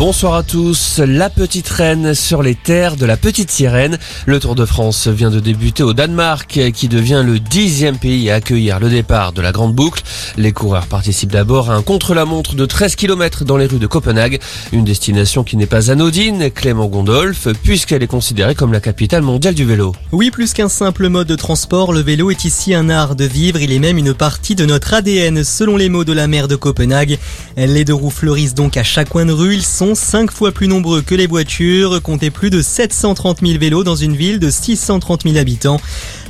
Bonsoir à tous. La petite reine sur les terres de la petite sirène. Le Tour de France vient de débuter au Danemark, qui devient le dixième pays à accueillir le départ de la grande boucle. Les coureurs participent d'abord à un contre-la-montre de 13 km dans les rues de Copenhague. Une destination qui n'est pas anodine, Clément Gondolf, puisqu'elle est considérée comme la capitale mondiale du vélo. Oui, plus qu'un simple mode de transport, le vélo est ici un art de vivre. Il est même une partie de notre ADN, selon les mots de la maire de Copenhague. Les deux roues fleurissent donc à chaque coin de rue. Ils sont cinq fois plus nombreux que les voitures. Comptez plus de 730 000 vélos dans une ville de 630 000 habitants.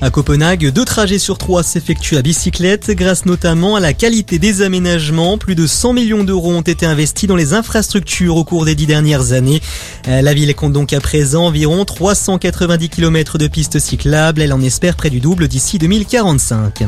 À Copenhague, deux trajets sur trois s'effectuent à bicyclette grâce notamment à la qualité des aménagements. Plus de 100 millions d'euros ont été investis dans les infrastructures au cours des dix dernières années. Euh, la ville compte donc à présent environ 390 km de pistes cyclables. Elle en espère près du double d'ici 2045.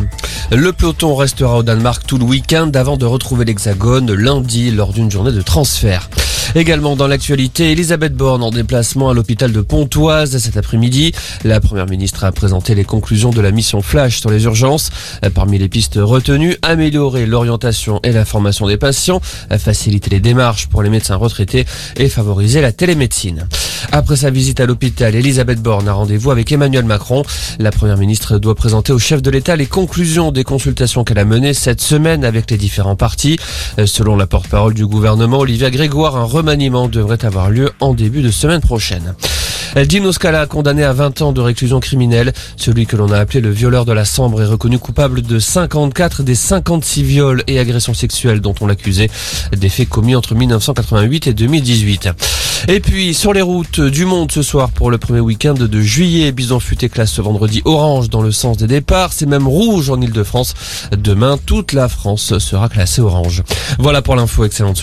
Le peloton restera au Danemark tout le week-end avant de retrouver l'Hexagone lundi lors d'une journée de transfert. Également dans l'actualité, Elisabeth Borne en déplacement à l'hôpital de Pontoise cet après-midi. La première ministre a présenté les conclusions de la mission Flash sur les urgences. Parmi les pistes retenues, améliorer l'orientation et la formation des patients, faciliter les démarches pour les médecins retraités et favoriser la télémédecine. Après sa visite à l'hôpital, Elisabeth Borne a rendez-vous avec Emmanuel Macron. La première ministre doit présenter au chef de l'État les conclusions des consultations qu'elle a menées cette semaine avec les différents partis. Selon la porte-parole du gouvernement, Olivia Grégoire, un remaniement devrait avoir lieu en début de semaine prochaine. Dino Scala, condamné à 20 ans de réclusion criminelle. Celui que l'on a appelé le violeur de la Sambre est reconnu coupable de 54 des 56 viols et agressions sexuelles dont on l'accusait. Des faits commis entre 1988 et 2018. Et puis, sur les routes du monde ce soir pour le premier week-end de juillet, Bison Futé classe ce vendredi orange dans le sens des départs. C'est même rouge en Ile-de-France. Demain, toute la France sera classée orange. Voilà pour l'info. Excellente soirée.